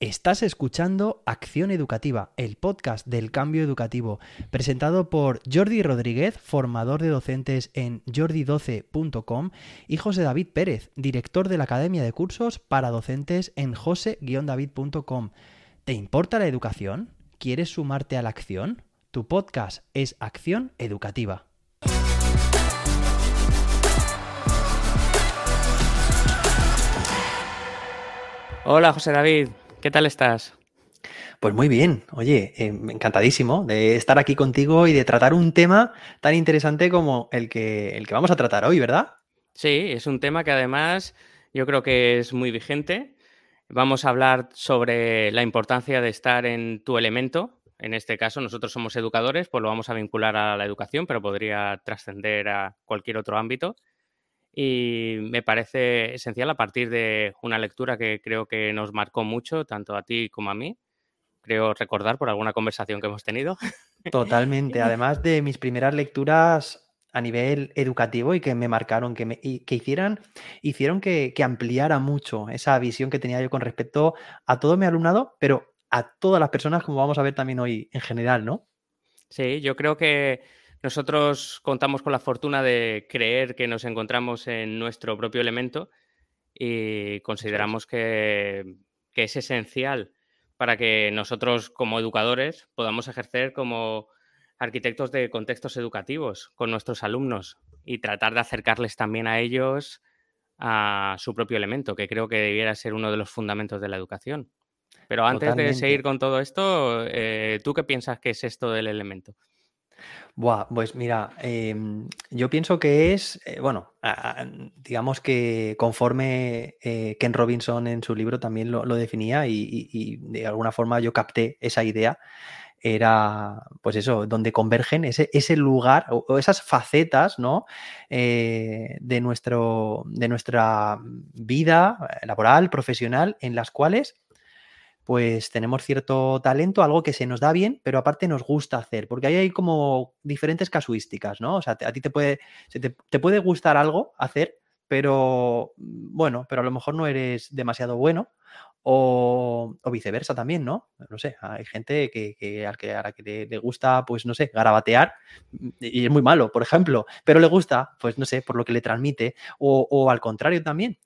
Estás escuchando Acción Educativa, el podcast del cambio educativo, presentado por Jordi Rodríguez, formador de docentes en jordi12.com, y José David Pérez, director de la Academia de Cursos para Docentes en jose-david.com. ¿Te importa la educación? ¿Quieres sumarte a la acción? Tu podcast es Acción Educativa. Hola José David, ¿qué tal estás? Pues muy bien, oye, eh, encantadísimo de estar aquí contigo y de tratar un tema tan interesante como el que, el que vamos a tratar hoy, ¿verdad? Sí, es un tema que además yo creo que es muy vigente. Vamos a hablar sobre la importancia de estar en tu elemento. En este caso, nosotros somos educadores, pues lo vamos a vincular a la educación, pero podría trascender a cualquier otro ámbito y me parece esencial a partir de una lectura que creo que nos marcó mucho, tanto a ti como a mí. Creo recordar por alguna conversación que hemos tenido. Totalmente. Además de mis primeras lecturas a nivel educativo y que me marcaron, que, me, que hicieran, hicieron que, que ampliara mucho esa visión que tenía yo con respecto a todo mi alumnado, pero a todas las personas, como vamos a ver también hoy en general, ¿no? Sí, yo creo que nosotros contamos con la fortuna de creer que nos encontramos en nuestro propio elemento y consideramos que, es esencial para que nosotros como educadores podamos ejercer como arquitectos de contextos educativos con nuestros alumnos y tratar de acercarles también a ellos a su propio elemento, que creo que debiera ser uno de los fundamentos de la educación. Pero antes de seguir con todo esto, eh, ¿tú qué piensas que es esto del elemento? Buah, pues mira, em, yo pienso que es, eh, bueno, digamos que conforme eh, Ken Robinson en su libro también lo, definía y, de alguna forma yo capté esa idea, era pues eso, donde convergen ese, ese lugar o, esas facetas, ¿no? Eh, de, nuestro, de nuestra vida laboral, profesional, en las cuales pues tenemos cierto talento, algo que se nos da bien, pero aparte nos gusta hacer, porque ahí hay como diferentes casuísticas, ¿no? O sea, a ti te puede, te, puede gustar algo hacer, pero mm, bueno, pero a lo mejor no eres demasiado bueno. O, viceversa también, ¿no? No sé, hay gente que, al que a la que le, gusta, pues no sé, garabatear mm, y es muy malo, por ejemplo, pero le gusta, pues no sé, por lo que le transmite, o, o al contrario también.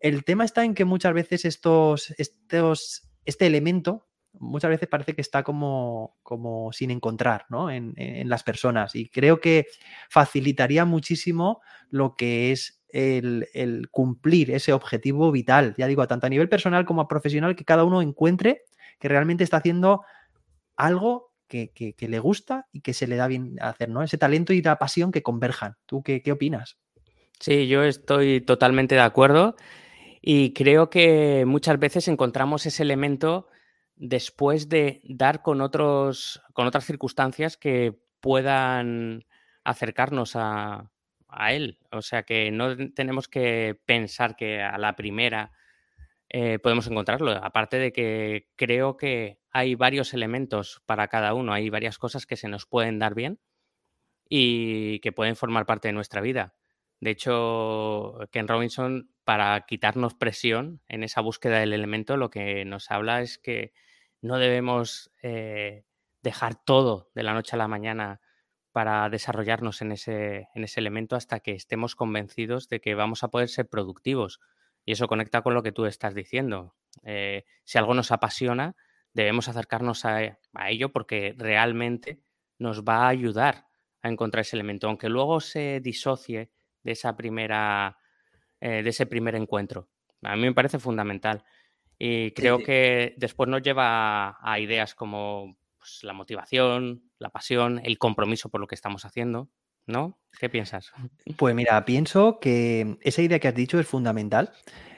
El tema está en que muchas veces estos, estos este elemento muchas veces parece que está como, como sin encontrar ¿no? en, las personas y creo que facilitaría muchísimo lo que es el, cumplir ese objetivo vital, ya digo, tanto a nivel personal como a profesional, que cada uno encuentre que realmente está haciendo algo que, le gusta y que se le da bien hacer, ¿no? Ese talento y la pasión que converjan. ¿Tú qué, qué opinas? Sí, yo estoy totalmente de acuerdo. Y creo que muchas veces encontramos ese elemento después de dar con, otros, con otras circunstancias que puedan acercarnos a, él. O sea que no tenemos que pensar que a la primera eh, podemos encontrarlo. Aparte de que creo que hay varios elementos para cada uno, hay varias cosas que se nos pueden dar bien y que pueden formar parte de nuestra vida. De hecho, Ken Robinson, para quitarnos presión en esa búsqueda del elemento, lo que nos habla es que no debemos eh, dejar todo de la noche a la mañana para desarrollarnos en ese, en ese elemento hasta que estemos convencidos de que vamos a poder ser productivos. Y eso conecta con lo que tú estás diciendo. Eh, si algo nos apasiona, debemos acercarnos a, a, ello porque realmente nos va a ayudar a encontrar ese elemento. Aunque luego se disocie de esa primera, eh, de ese primer encuentro. A mí me parece fundamental. Y creo que después nos lleva a, ideas como pues, la motivación, la pasión, el compromiso por lo que estamos haciendo. ¿No? ¿Qué piensas? Pues mira, pienso que esa idea que has dicho es fundamental.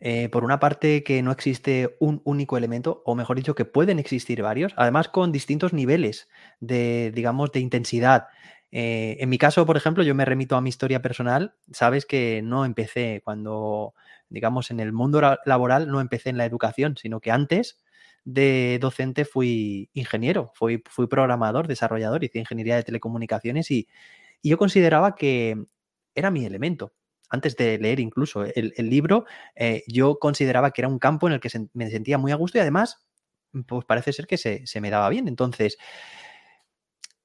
Eh, por una parte, que no existe un único elemento, o mejor dicho, que pueden existir varios, además con distintos niveles de, digamos, de intensidad. Eh, en mi caso, por ejemplo, yo me remito a mi historia personal. Sabes que no empecé cuando, digamos, en el mundo laboral, no empecé en la educación, sino que antes de docente fui ingeniero, fui, programador, desarrollador, hice ingeniería de telecomunicaciones y, yo consideraba que era mi elemento. Antes de leer incluso el, libro, eh, yo consideraba que era un campo en el que me sentía muy a gusto y además pues parece ser que se, me daba bien. Entonces,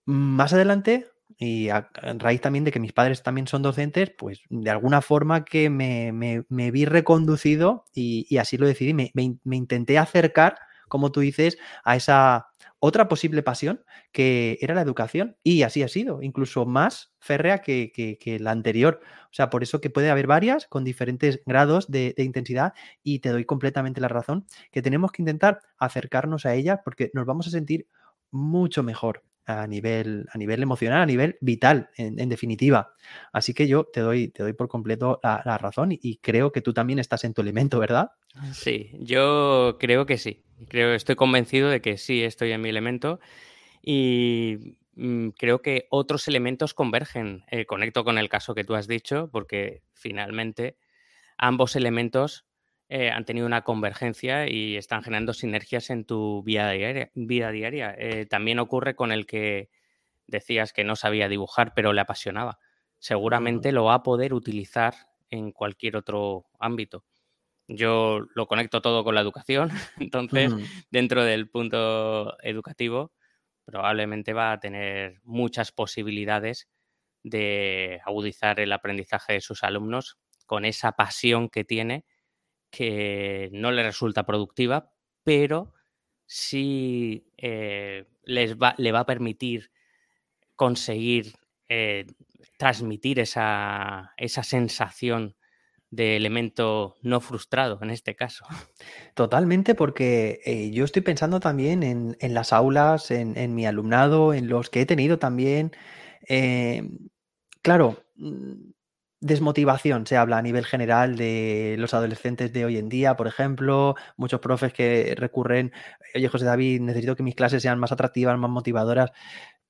más adelante, y a, raíz también de que mis padres también son docentes, pues de alguna forma que me, vi reconducido y, así lo decidí, me, me intenté acercar, como tú dices, a esa otra posible pasión que era la educación y así ha sido, incluso más férrea que, la anterior. O sea, por eso que puede haber varias con diferentes grados de, intensidad y te doy completamente la razón que tenemos que intentar acercarnos a ellas porque nos vamos a sentir mucho mejor a nivel, a nivel emocional, a nivel vital, en, definitiva. Así que yo te doy, te doy por completo la, razón y, creo que tú también estás en tu elemento, ¿verdad? Sí, yo creo que sí. Creo, estoy convencido de que sí estoy en mi elemento y mm, creo que otros elementos convergen. Eh, conecto con el caso que tú has dicho porque finalmente ambos elementos eh, han tenido una convergencia y están generando sinergias en tu vida diaria. Vida diaria. Eh, también ocurre con el que decías que no sabía dibujar pero le apasionaba. Seguramente lo va a poder utilizar en cualquier otro ámbito. Yo lo conecto todo con la educación, entonces dentro del punto educativo probablemente va a tener muchas posibilidades de agudizar el aprendizaje de sus alumnos con esa pasión que tiene que no le resulta productiva, pero sí eh, les va, le va a permitir conseguir eh, transmitir esa, esa sensación de elemento no frustrado en este caso. Totalmente, porque eh, yo estoy pensando también en, las aulas, en, mi alumnado, en los que he tenido también. Claro, mm, desmotivación se habla a nivel general de los adolescentes de hoy en día, por ejemplo, muchos profes que recurren, oye José David, necesito que mis clases sean más atractivas, más motivadoras.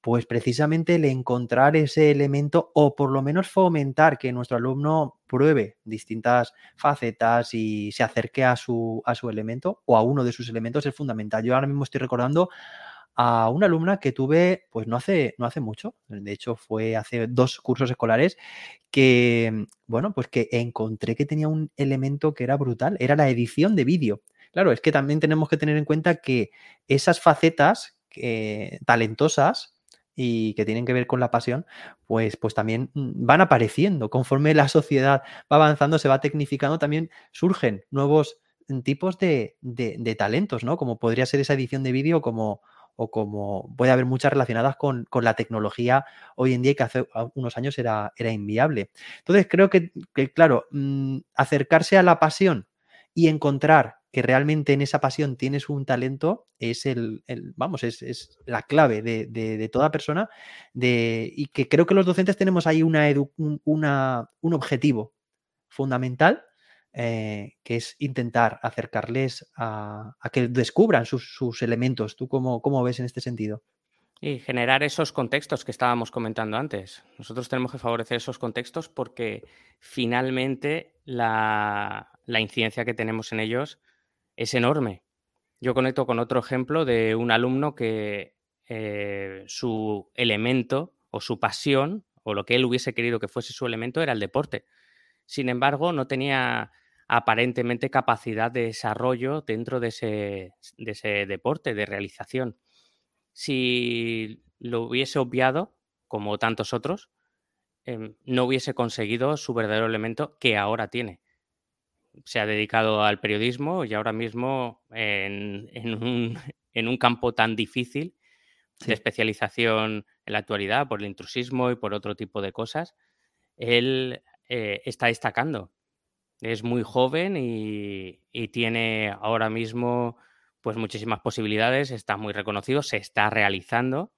Pues precisamente el encontrar ese elemento o por lo menos fomentar que nuestro alumno pruebe distintas facetas y se acerque a su, a su elemento o a uno de sus elementos es fundamental. Yo ahora mismo estoy recordando a una alumna que tuve, pues no hace, no hace mucho, de hecho fue hace dos cursos escolares, que, bueno, pues que encontré que tenía un elemento que era brutal, era la edición de vídeo. Claro, es que también tenemos que tener en cuenta que esas facetas eh, talentosas y que tienen que ver con la pasión, pues, pues también mm, van apareciendo. Conforme la sociedad va avanzando, se va tecnificando, también surgen nuevos mm, tipos de, talentos, ¿no? Como podría ser esa edición de vídeo como, o como puede haber muchas relacionadas con, la tecnología hoy en día que hace unos años era, era inviable. Entonces creo que, claro, mm, acercarse a la pasión y encontrar que realmente en esa pasión tienes un talento es el, vamos, es, la clave de, toda persona de, y que creo que los docentes tenemos ahí una, un objetivo fundamental eh, que es intentar acercarles a, que descubran sus, elementos. ¿Tú cómo, cómo, ves en este sentido? Y generar esos contextos que estábamos comentando antes. Nosotros tenemos que favorecer esos contextos porque finalmente la, la incidencia que tenemos en ellos es enorme. Yo conecto con otro ejemplo de un alumno que eh, su elemento o su pasión o lo que él hubiese querido que fuese su elemento era el deporte. Sin embargo, no tenía aparentemente capacidad de desarrollo dentro de ese, de ese deporte, de realización. Si lo hubiese obviado, como tantos otros, em, no hubiese conseguido su verdadero elemento que ahora tiene se ha dedicado al periodismo y ahora mismo en, un, campo tan difícil de especialización en la actualidad por el intrusismo y por otro tipo de cosas, él eh, está destacando. Es muy joven y, tiene ahora mismo pues muchísimas posibilidades, está muy reconocido, se está realizando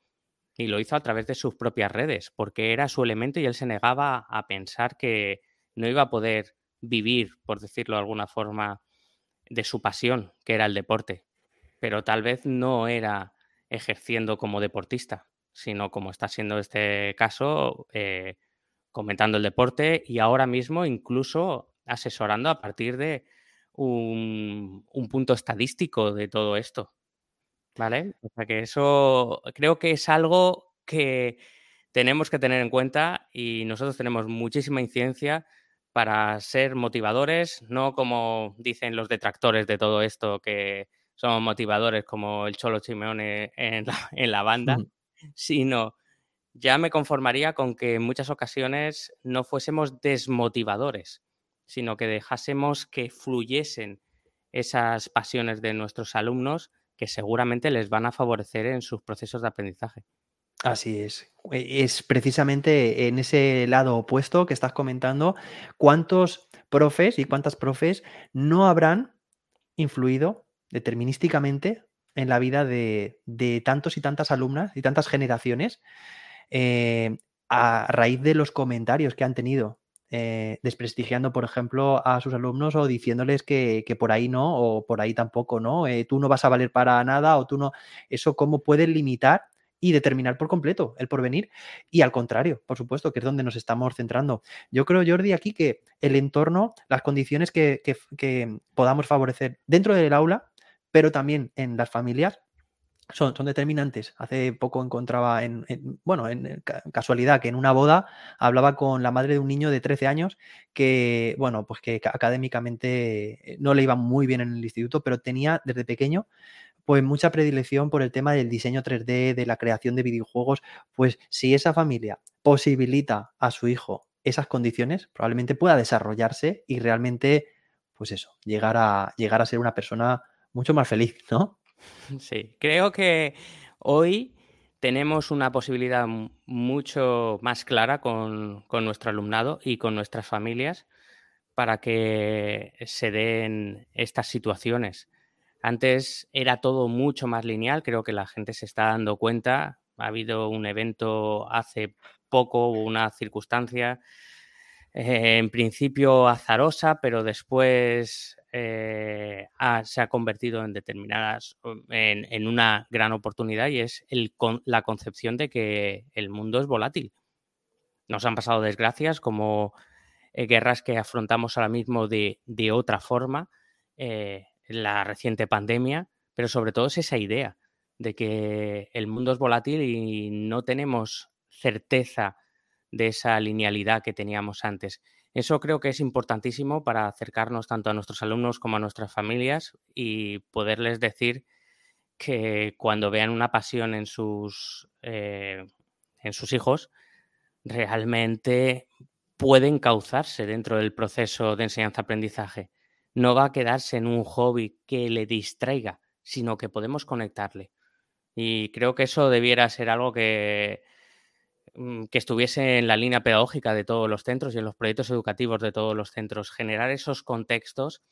y lo hizo a través de sus propias redes, porque era su elemento y él se negaba a pensar que no iba a poder vivir, por decirlo de alguna forma, de su pasión, que era el deporte, pero tal vez no era ejerciendo como deportista, sino como está siendo este caso, eh, comentando el deporte y ahora mismo incluso asesorando a partir de un, un, punto estadístico de todo esto. ¿Vale? O sea que eso creo que es algo que tenemos que tener en cuenta y nosotros tenemos muchísima incidencia para ser motivadores, no como dicen los detractores de todo esto, que somos motivadores como el Cholo en la, en la banda, sino ya me conformaría con que en muchas ocasiones no fuésemos desmotivadores, sino que dejásemos que fluyesen esas pasiones de nuestros alumnos que seguramente les van a favorecer en sus procesos de aprendizaje. Así es. E, es precisamente en ese lado opuesto que estás comentando, cuántos profes y cuántas profes no habrán influido determinísticamente en la vida de, tantos y tantas alumnas y tantas generaciones eh, a raíz de los comentarios que han tenido, eh, desprestigiando, por ejemplo, a sus alumnos o diciéndoles que, por ahí no o por ahí tampoco, ¿no? Eh, tú no vas a valer para nada o tú no. Eso cómo puede limitar y determinar por completo el porvenir. Y al contrario, por supuesto, que es donde nos estamos centrando. Yo creo, Jordi, aquí que el entorno, las condiciones que podamos favorecer dentro del aula, pero también en las familias, son, son, determinantes. Hace poco encontraba, en, bueno, en casualidad, que en una boda hablaba con la madre de un niño de 13 años que, bueno, pues que académicamente no le iba muy bien en el instituto, pero tenía desde pequeño pues mucha predilección por el tema del diseño 3D, de la creación de videojuegos, pues si esa familia posibilita a su hijo esas condiciones, probablemente pueda desarrollarse y realmente, pues eso, llegar a, llegar a ser una persona mucho más feliz, ¿no? Sí, creo que hoy tenemos una posibilidad mucho más clara con, nuestro alumnado y con nuestras familias para que se den estas situaciones. Antes era todo mucho más lineal, creo que la gente se está dando cuenta. Ha habido un evento hace poco, una circunstancia eh, en principio azarosa, pero después eh, se ha convertido en determinadas, en, una gran oportunidad y es la concepción de que el mundo es volátil. Nos han pasado desgracias como eh, guerras que afrontamos ahora mismo de, otra forma, eh, la reciente pandemia, pero sobre todo es esa idea de que el mundo es volátil y no tenemos certeza de esa linealidad que teníamos antes. Eso creo que es importantísimo para acercarnos tanto a nuestros alumnos como a nuestras familias y poderles decir que cuando vean una pasión en sus, eh, en sus hijos, realmente pueden cauzarse dentro del proceso de enseñanza-aprendizaje. No va a quedarse en un hobby que le distraiga, sino que podemos conectarle. Y creo que eso debiera ser algo que, que estuviese en la línea pedagógica de todos los centros y en los proyectos educativos de todos los centros, generar esos contextos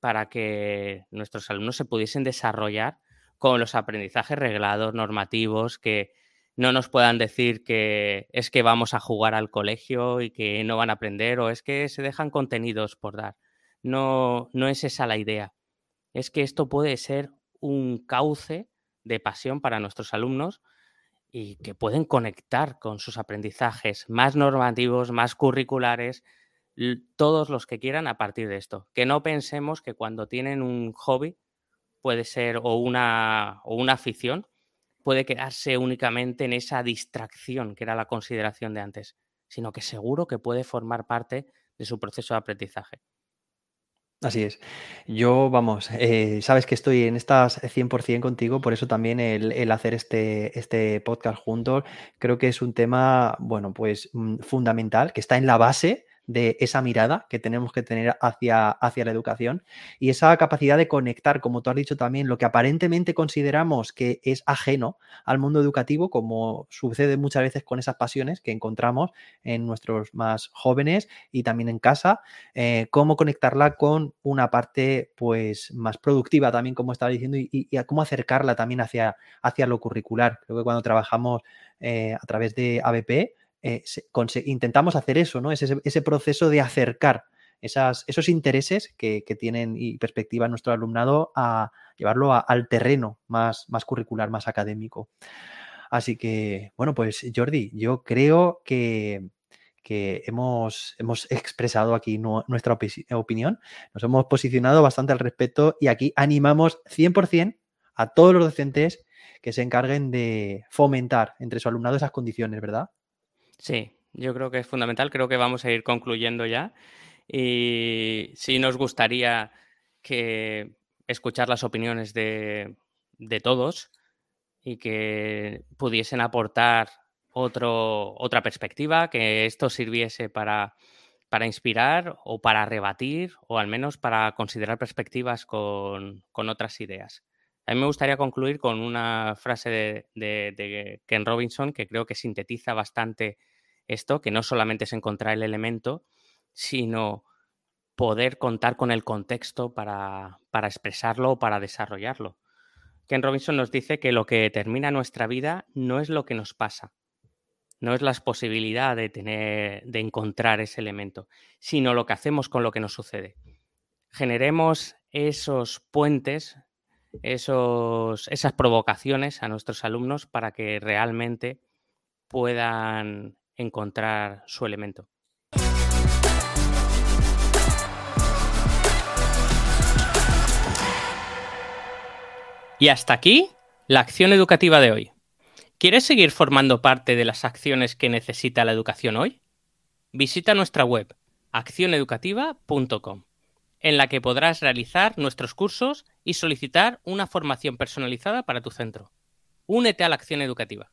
para que nuestros alumnos se pudiesen desarrollar con los aprendizajes reglados, normativos, que no nos puedan decir que es que vamos a jugar al colegio y que no van a aprender o es que se dejan contenidos por dar. No, no es esa la idea. Es que esto puede ser un cauce de pasión para nuestros alumnos y que pueden conectar con sus aprendizajes más normativos, más curriculares, todos los que quieran a partir de esto. Que no pensemos que cuando tienen un hobby puede ser o una, o una afición, puede quedarse únicamente en esa distracción que era la consideración de antes, sino que seguro que puede formar parte de su proceso de aprendizaje. Así es. Yo, vamos, eh, sabes que estoy en estas 100% contigo, por eso también el, hacer este, este podcast juntos, creo que es un tema, bueno, pues mm, fundamental, que está en la base de esa mirada que tenemos que tener hacia, hacia la educación y esa capacidad de conectar, como tú has dicho también, lo que aparentemente consideramos que es ajeno al mundo educativo, como sucede muchas veces con esas pasiones que encontramos en nuestros más jóvenes y también en casa, eh, cómo conectarla con una parte pues más productiva también, como estaba diciendo, y, cómo acercarla también hacia, hacia lo curricular. Creo que cuando trabajamos eh, a través de ABP, eh, intentamos hacer eso, ¿no? Ese, ese proceso de acercar esas, esos intereses que, tienen y perspectiva nuestro alumnado a llevarlo al terreno más, más curricular, más académico. Así que, bueno, pues Jordi, yo creo que, hemos, expresado aquí nuestra opinión, nos hemos posicionado bastante al respecto y aquí animamos 100% a todos los docentes que se encarguen de fomentar entre su alumnado esas condiciones, ¿verdad? Sí, yo creo que es fundamental. Creo que vamos a ir concluyendo ya. Y sí nos gustaría que escuchar las opiniones de, todos y que pudiesen aportar otro, otra perspectiva, que esto sirviese para, para, inspirar o para rebatir o al menos para considerar perspectivas con, otras ideas. A mí me gustaría concluir con una frase de, Ken Robinson que creo que sintetiza bastante esto, que no solamente es encontrar el elemento, sino poder contar con el contexto para, expresarlo o para desarrollarlo. Ken Robinson nos dice que lo que determina nuestra vida no es lo que nos pasa, no es la posibilidad de tener, de encontrar ese elemento, sino lo que hacemos con lo que nos sucede. Generemos esos puentes, esas provocaciones a nuestros alumnos para que realmente puedan encontrar su elemento. Y hasta aquí la acción educativa de hoy. ¿Quieres seguir formando parte de las acciones que necesita la educación hoy? Visita nuestra web accioneducativa.com, en la que podrás realizar nuestros cursos y solicitar una formación personalizada para tu centro. Únete a la acción educativa.